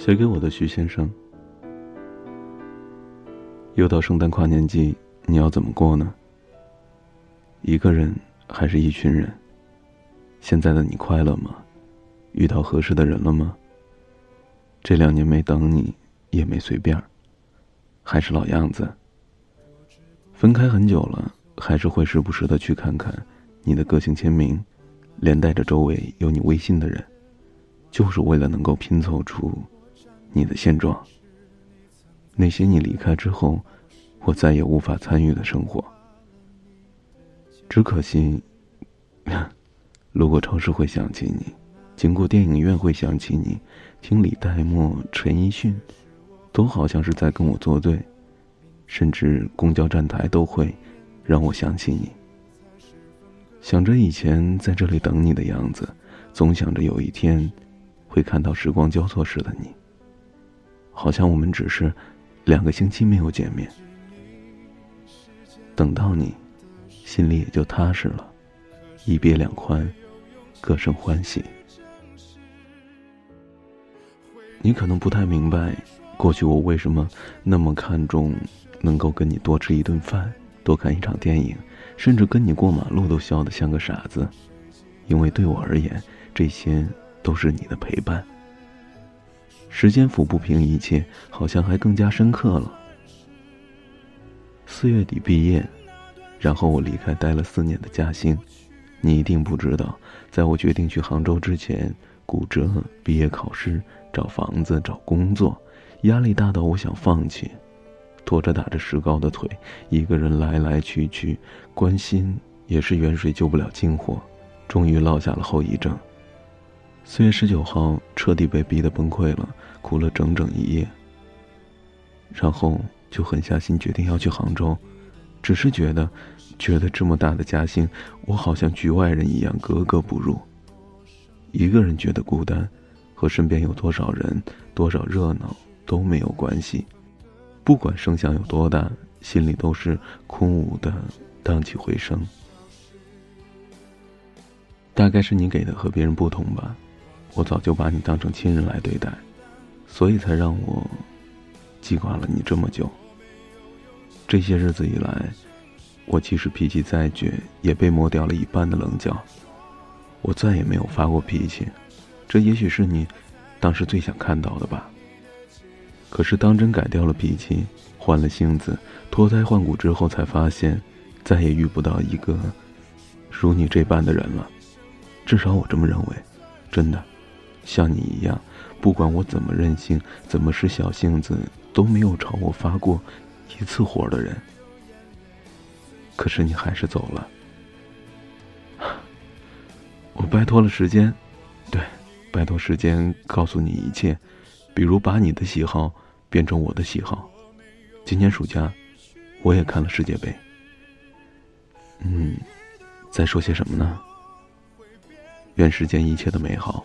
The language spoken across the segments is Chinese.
写给我的徐先生。又到圣诞跨年季，你要怎么过呢？一个人还是一群人？现在的你快乐吗？遇到合适的人了吗？这两年没等你，也没随便还是老样子。分开很久了，还是会时不时的去看看你的个性签名，连带着周围有你微信的人，就是为了能够拼凑出。你的现状，那些你离开之后，我再也无法参与的生活。只可惜，路过超市会想起你，经过电影院会想起你，听李代沫、陈奕迅，都好像是在跟我作对，甚至公交站台都会让我想起你。想着以前在这里等你的样子，总想着有一天，会看到时光交错时的你。好像我们只是两个星期没有见面，等到你，心里也就踏实了。一别两宽，各生欢喜。你可能不太明白，过去我为什么那么看重能够跟你多吃一顿饭、多看一场电影，甚至跟你过马路都笑得像个傻子，因为对我而言，这些都是你的陪伴。时间抚不平一切，好像还更加深刻了。四月底毕业，然后我离开待了四年的嘉兴。你一定不知道，在我决定去杭州之前，骨折、毕业考试、找房子、找工作，压力大到我想放弃，拖着打着石膏的腿，一个人来来去去，关心也是远水救不了近火，终于落下了后遗症。四月十九号，彻底被逼得崩溃了，哭了整整一夜。然后就狠下心决定要去杭州，只是觉得，觉得这么大的嘉兴，我好像局外人一样格格不入。一个人觉得孤单，和身边有多少人、多少热闹都没有关系。不管声响有多大，心里都是空无的，荡气回声。大概是你给的和别人不同吧。我早就把你当成亲人来对待，所以才让我记挂了你这么久。这些日子以来，我即使脾气再倔，也被磨掉了一半的棱角。我再也没有发过脾气，这也许是你当时最想看到的吧。可是当真改掉了脾气，换了性子，脱胎换骨之后，才发现再也遇不到一个如你这般的人了。至少我这么认为，真的。像你一样，不管我怎么任性，怎么使小性子，都没有朝我发过一次火的人。可是你还是走了，我拜托了时间，对，拜托时间告诉你一切，比如把你的喜好变成我的喜好。今年暑假，我也看了世界杯。嗯，在说些什么呢？愿世间一切的美好。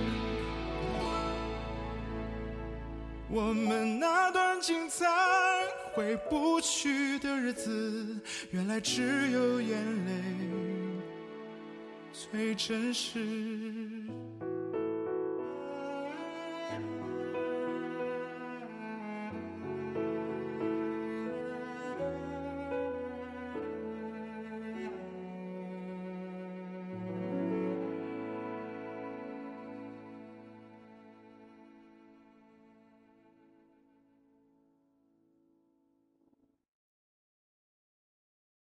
我们那段精彩回不去的日子，原来只有眼泪最真实。